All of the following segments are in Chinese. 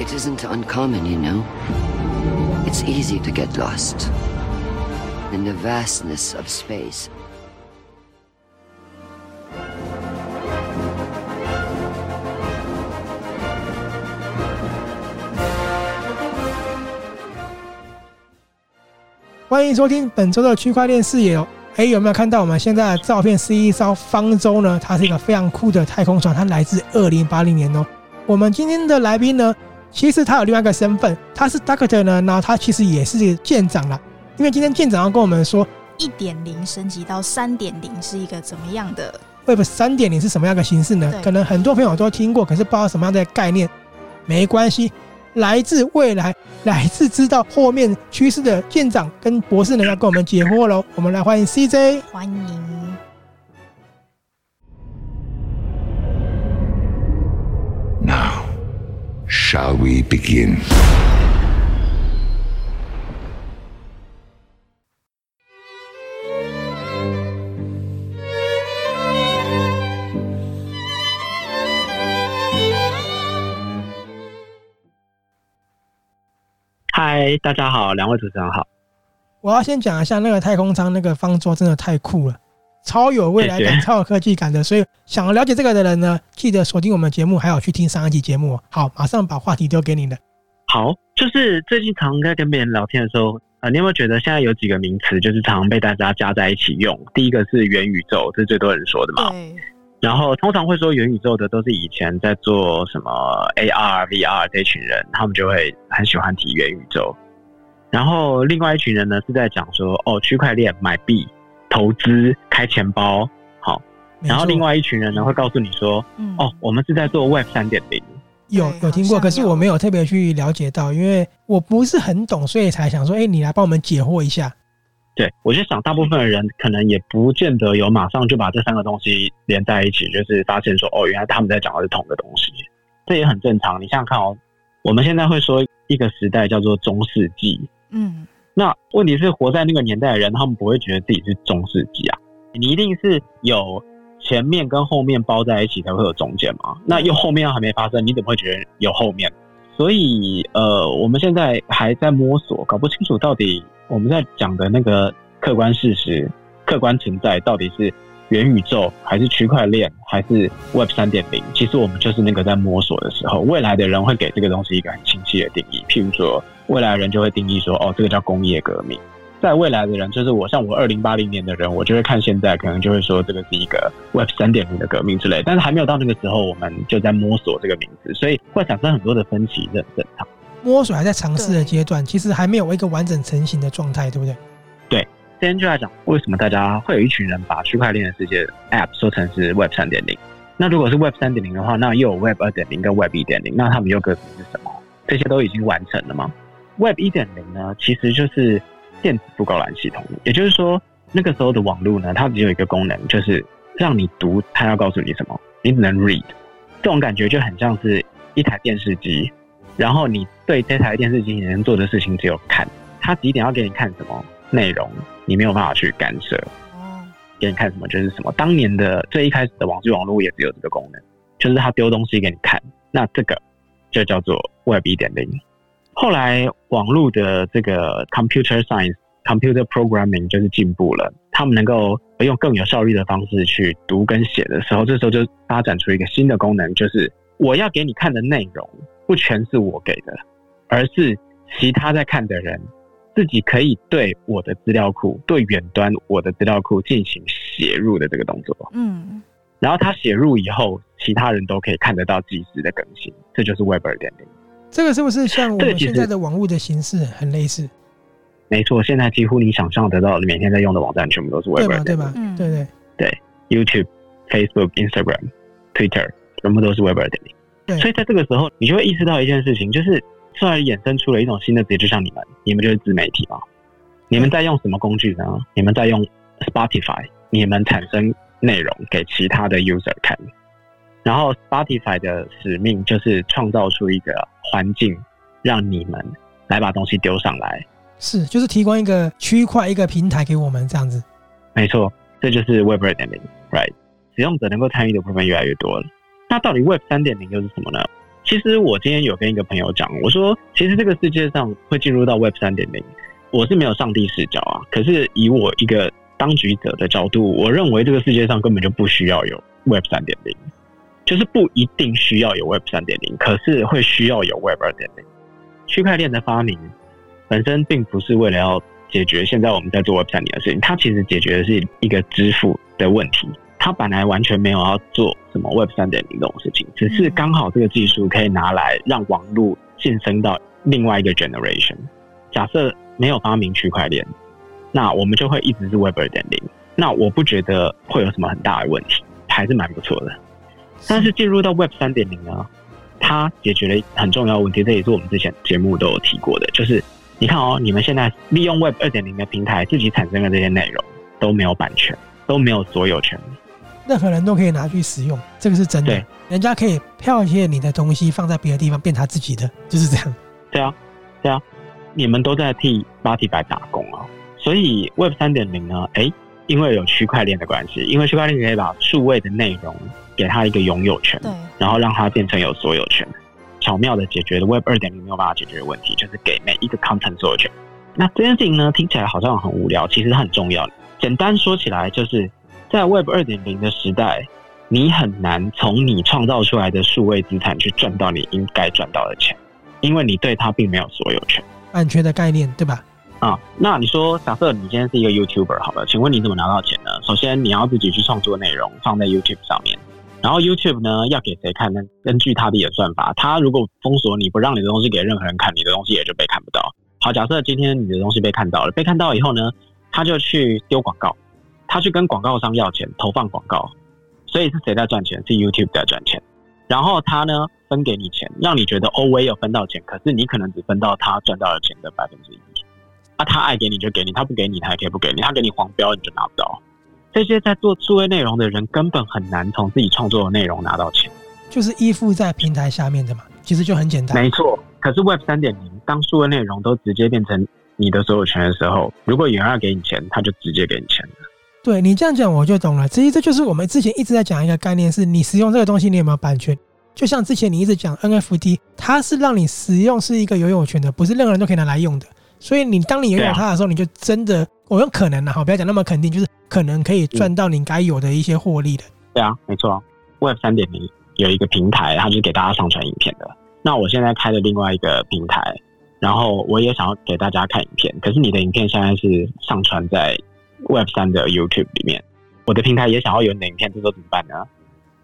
It isn't uncommon, you know. It's easy to get lost in the vastness of space. 欢迎收听本周的区块链视野哦。哎，有没有看到我们现在的照片？是一艘方舟呢？它是一个非常酷的太空船，它来自二零八零年哦。我们今天的来宾呢，其实他有另外一个身份，他是 Doctor 呢，然后他其实也是舰长啦。因为今天舰长要跟我们说，一点零升级到三点零是一个怎么样的？Web 三点零是什么样的形式呢？可能很多朋友都听过，可是不知道什么样的概念。没关系。来自未来，来自知道后面趋势的舰长跟博士呢，要跟我们解惑喽。我们来欢迎 CJ，欢迎。Shall we begin? 嗨，大家好，两位主持人好。我要先讲一下那个太空舱那个方桌，真的太酷了，超有未来感，谢谢超有科技感的。所以想要了解这个的人呢，记得锁定我们节目，还有去听上一集节目。好，马上把话题丢给你了。好，就是最近常在跟别人聊天的时候，呃，你有没有觉得现在有几个名词就是常被大家加在一起用？第一个是元宇宙，这是最多人说的嘛。对。然后通常会说元宇宙的都是以前在做什么 AR、VR 这群人，他们就会很喜欢提元宇宙。然后另外一群人呢是在讲说，哦，区块链买币、投资、开钱包，好。然后另外一群人呢会告诉你说，哦，我们是在做 Web 三点零。有有听过，可是我没有特别去了解到，因为我不是很懂，所以才想说，哎，你来帮我们解惑一下。对，我就想，大部分的人可能也不见得有马上就把这三个东西连在一起，就是发现说，哦，原来他们在讲的是同个东西，这也很正常。你想想看哦，我们现在会说一个时代叫做中世纪，嗯，那问题是活在那个年代的人，他们不会觉得自己是中世纪啊，你一定是有前面跟后面包在一起才会有中间嘛，那又后面又还没发生，你怎么会觉得有后面？所以，呃，我们现在还在摸索，搞不清楚到底。我们在讲的那个客观事实、客观存在，到底是元宇宙还是区块链还是 Web 三点零？其实我们就是那个在摸索的时候。未来的人会给这个东西一个很清晰的定义，譬如说，未来的人就会定义说：“哦，这个叫工业革命。”在未来的人，就是我，像我二零八零年的人，我就会看现在，可能就会说这个是一个 Web 三点零的革命之类。但是还没有到那个时候，我们就在摸索这个名字，所以会产生很多的分歧，这很正常。摸索还在尝试的阶段，其实还没有一个完整成型的状态，对不对？对，今天就来讲为什么大家会有一群人把区块链的世界 App 说成是 Web 三点零。那如果是 Web 三点零的话，那又有 Web 二点零跟 Web 一点零，那他们又各自是什么？这些都已经完成了吗？Web 一点零呢，其实就是电子布告栏系统，也就是说那个时候的网络呢，它只有一个功能，就是让你读，它要告诉你什么，你只能 read。这种感觉就很像是一台电视机。然后你对这台电视机你能做的事情只有看，它几点要给你看什么内容，你没有办法去干涉。哦，给你看什么就是什么。当年的最一开始的网际网络也只有这个功能，就是它丢东西给你看。那这个就叫做 Web 一点零。后来网络的这个 Computer Science、Computer Programming 就是进步了，他们能够用更有效率的方式去读跟写的时候，这时候就发展出一个新的功能，就是我要给你看的内容。不全是我给的，而是其他在看的人自己可以对我的资料库、对远端我的资料库进行写入的这个动作。嗯，然后他写入以后，其他人都可以看得到即时的更新，这就是 Web 二点零。这个是不是像我们现在的网络的形式很类似？没错，现在几乎你想象得到，每天在用的网站全部都是 Web 对吧？嗯，对对对，YouTube、Facebook、Instagram、Twitter 全部都是 Web 二点零。所以在这个时候，你就会意识到一件事情，就是突然衍生出了一种新的职业，就像你们，你们就是自媒体嘛。你们在用什么工具呢？你们在用 Spotify，你们产生内容给其他的 user 看，然后 Spotify 的使命就是创造出一个环境，让你们来把东西丢上来。是，就是提供一个区块、一个平台给我们这样子。没错，这就是 Web 二点零，right？使用者能够参与的部分越来越多了。那到底 Web 三点零又是什么呢？其实我今天有跟一个朋友讲，我说，其实这个世界上会进入到 Web 三点零，我是没有上帝视角啊。可是以我一个当局者的角度，我认为这个世界上根本就不需要有 Web 三点零，就是不一定需要有 Web 三点零，可是会需要有 Web 二点零。区块链的发明本身并不是为了要解决现在我们在做 Web 三点零的事情，它其实解决的是一个支付的问题。它本来完全没有要做什么 Web 三点零这种事情，只是刚好这个技术可以拿来让网络晋升到另外一个 generation。假设没有发明区块链，那我们就会一直是 Web 二点零。那我不觉得会有什么很大的问题，还是蛮不错的。但是进入到 Web 三点零呢，它解决了很重要的问题，这也是我们之前节目都有提过的，就是你看哦，你们现在利用 Web 二点零的平台自己产生的这些内容都没有版权，都没有所有权。任何人都可以拿去使用，这个是真的。人家可以剽窃你的东西，放在别的地方变他自己的，就是这样。对啊，对啊，你们都在替 Spotify 打工啊。所以 Web 三点零呢，哎，因为有区块链的关系，因为区块链可以把数位的内容给他一个拥有权，对，然后让他变成有所有权，巧妙的解决了 Web 二点零没有办法解决的问题，就是给每一个 content 所有权。那这件事情呢，听起来好像很无聊，其实很重要。简单说起来就是。在 Web 二点零的时代，你很难从你创造出来的数位资产去赚到你应该赚到的钱，因为你对它并没有所有权。版权的概念，对吧？啊，那你说，假设你今天是一个 YouTuber 好了，请问你怎么拿到钱呢？首先，你要自己去创作内容放在 YouTube 上面，然后 YouTube 呢要给谁看呢？根据它的演算法，它如果封锁你不让你的东西给任何人看，你的东西也就被看不到。好，假设今天你的东西被看到了，被看到以后呢，他就去丢广告。他去跟广告商要钱，投放广告，所以是谁在赚钱？是 YouTube 在赚钱。然后他呢，分给你钱，让你觉得哦，我也有分到钱，可是你可能只分到他赚到的钱的百分之一。那他爱给你就给你，他不给你他也可以不给你，他给你黄标你就拿不到。这些在做数位内容的人根本很难从自己创作的内容拿到钱，就是依附在平台下面的嘛。其实就很简单。没错。可是 Web 三点零，当数位内容都直接变成你的所有权的时候，如果有人要给你钱，他就直接给你钱。对你这样讲，我就懂了。其实这就是我们之前一直在讲一个概念：是你使用这个东西，你有没有版权？就像之前你一直讲 NFT，它是让你使用是一个拥有权的，不是任何人都可以拿来用的。所以你当你拥有它的时候，你就真的，我用可能的哈，不要讲那么肯定，就是可能可以赚到你该有的一些获利的。对啊，没错。Web 三点零有一个平台，它就是给大家上传影片的。那我现在开了另外一个平台，然后我也想要给大家看影片，可是你的影片现在是上传在。Web 三的 YouTube 里面，我的平台也想要有你的影片，这时候怎么办呢？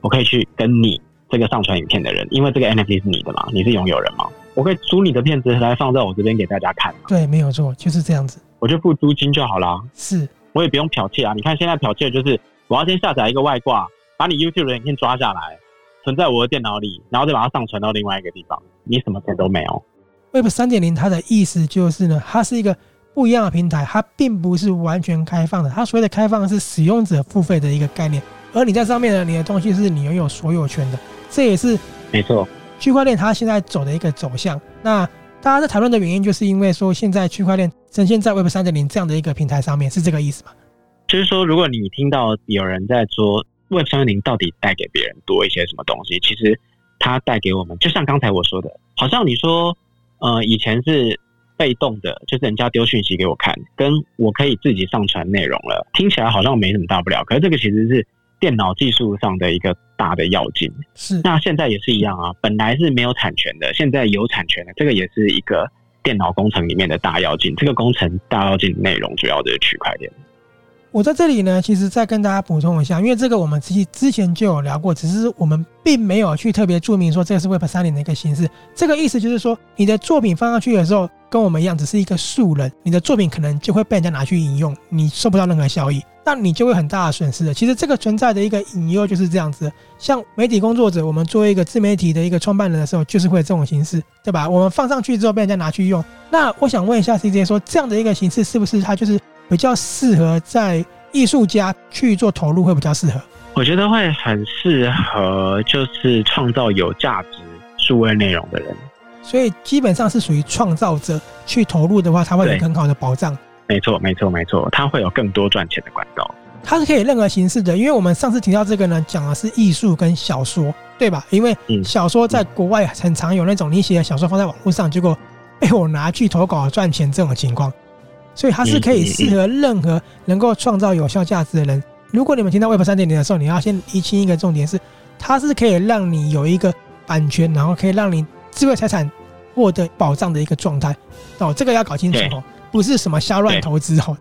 我可以去跟你这个上传影片的人，因为这个 NFT 是你的嘛，你是拥有人嘛，我可以租你的片子来放在我这边给大家看。对，没有错，就是这样子，我就付租金就好了。是，我也不用剽窃啊。你看现在剽窃就是，我要先下载一个外挂，把你 YouTube 的影片抓下来，存在我的电脑里，然后再把它上传到另外一个地方，你什么钱都没有。Web 三点零它的意思就是呢，它是一个。不一样的平台，它并不是完全开放的。它所谓的开放是使用者付费的一个概念，而你在上面呢，你的东西是你拥有所有权的。这也是没错，区块链它现在走的一个走向。那大家在讨论的原因，就是因为说现在区块链呈现在 Web 三点零这样的一个平台上面，是这个意思吗？就是说，如果你听到有人在说 Web 三点零到底带给别人多一些什么东西，其实它带给我们，就像刚才我说的，好像你说，呃，以前是。被动的，就是人家丢讯息给我看，跟我可以自己上传内容了，听起来好像没什么大不了。可是这个其实是电脑技术上的一个大的要进。是，那现在也是一样啊，本来是没有产权的，现在有产权的，这个也是一个电脑工程里面的大跃进。这个工程大跃进内容主要就是区块链。我在这里呢，其实再跟大家补充一下，因为这个我们之之前就有聊过，只是我们并没有去特别注明说这个是 Web 三点的一个形式。这个意思就是说，你的作品放上去的时候，跟我们一样，只是一个素人，你的作品可能就会被人家拿去引用，你收不到任何效益，那你就会很大的损失的。其实这个存在的一个隐忧就是这样子，像媒体工作者，我们作为一个自媒体的一个创办人的时候，就是会有这种形式，对吧？我们放上去之后被人家拿去用，那我想问一下 CJ 说，这样的一个形式是不是它就是？比较适合在艺术家去做投入，会比较适合。我觉得会很适合，就是创造有价值数位内容的人。所以基本上是属于创造者去投入的话，它会有很好的保障。没错，没错，没错，它会有更多赚钱的管道。它是可以任何形式的，因为我们上次提到这个呢，讲的是艺术跟小说。对吧？因为小说在国外很常有那种你写的小说放在网络上，结果被我拿去投稿赚钱这种情况，所以它是可以适合任何能够创造有效价值的人。如果你们听到 Web 三点零的时候，你要先厘清一个重点是，它是可以让你有一个版权，然后可以让你智慧财产获得保障的一个状态。哦，这个要搞清楚哦，不是什么瞎乱投资哦。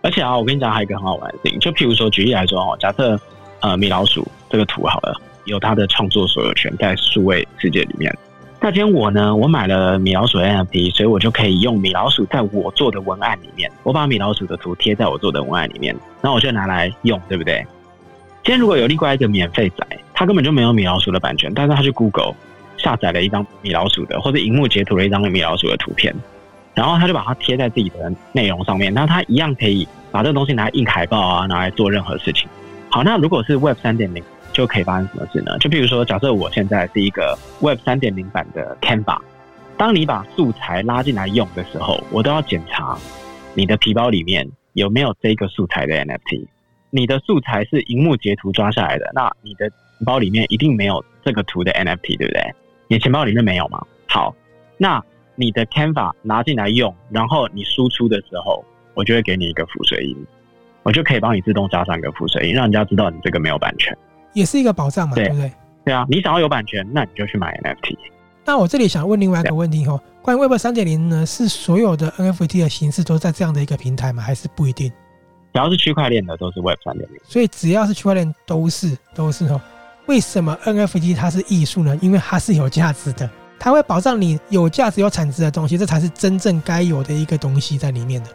而且啊，我跟你讲还有一个很好玩的事情，就譬如说举例来说哦，假设呃米老鼠这个图好了，有它的创作所有权在数位世界里面。那今天我呢，我买了米老鼠 NFT，所以我就可以用米老鼠在我做的文案里面，我把米老鼠的图贴在我做的文案里面，然后我就拿来用，对不对？今天如果有另外一个免费仔，他根本就没有米老鼠的版权，但是他去 Google 下载了一张米老鼠的，或者荧幕截图了一张米老鼠的图片。然后他就把它贴在自己的内容上面，那他一样可以把这个东西拿来印海报啊，拿来做任何事情。好，那如果是 Web 三点零，就可以发生什么事呢？就比如说，假设我现在是一个 Web 三点零版的 Canva，当你把素材拉进来用的时候，我都要检查你的皮包里面有没有这个素材的 NFT。你的素材是荧幕截图抓下来的，那你的钱包里面一定没有这个图的 NFT，对不对？你钱包里面没有吗？好，那。你的 Canva 拿进来用，然后你输出的时候，我就会给你一个浮水印，我就可以帮你自动加上一个浮水印，让人家知道你这个没有版权，也是一个保障嘛，对，对不对？对啊，你想要有版权，那你就去买 NFT。那我这里想问另外一个问题哈，关于 Web 三点零呢，是所有的 NFT 的形式都在这样的一个平台吗？还是不一定？只要是区块链的都是 Web 三点零，所以只要是区块链都是都是哦。为什么 NFT 它是艺术呢？因为它是有价值的。它会保障你有价值、有产值的东西，这才是真正该有的一个东西在里面的。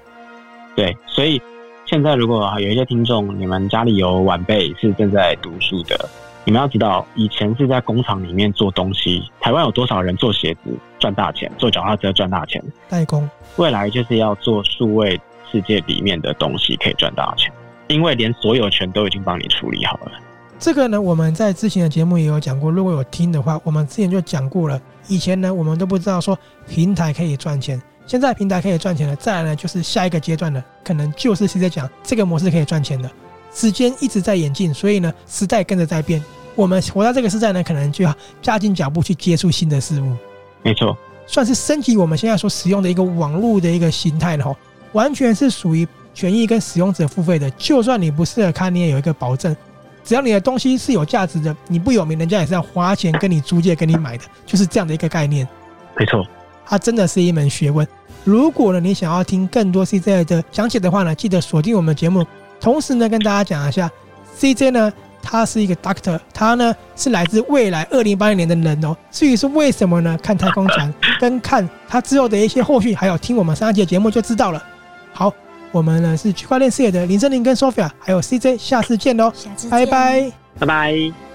对，所以现在如果有一些听众，你们家里有晚辈是正在读书的，你们要知道，以前是在工厂里面做东西。台湾有多少人做鞋子赚大钱，做脚踏车赚大钱？代工。未来就是要做数位世界里面的东西，可以赚大钱，因为连所有权都已经帮你处理好了。这个呢，我们在之前的节目也有讲过。如果有听的话，我们之前就讲过了。以前呢，我们都不知道说平台可以赚钱，现在平台可以赚钱了。再来呢，就是下一个阶段了，可能就是现在讲这个模式可以赚钱的。时间一直在演进，所以呢，时代跟着在变。我们活在这个时代呢，可能就要加紧脚步去接触新的事物。没错，算是升级我们现在所使用的一个网络的一个形态了哈。完全是属于权益跟使用者付费的，就算你不适合看，你也有一个保证。只要你的东西是有价值的，你不有名，人家也是要花钱跟你租借、跟你买的，就是这样的一个概念。没错，它真的是一门学问。如果呢，你想要听更多 CJ 的讲解的话呢，记得锁定我们的节目。同时呢，跟大家讲一下，CJ 呢，他是一个 Doctor，他呢是来自未来二零八零年的人哦。至于是为什么呢？看太空船跟看他之后的一些后续，还有听我们上一集节目就知道了。好。我们呢是区块链视野的林森林跟 Sophia，还有 CJ，下次见喽，下次见，拜拜，拜拜。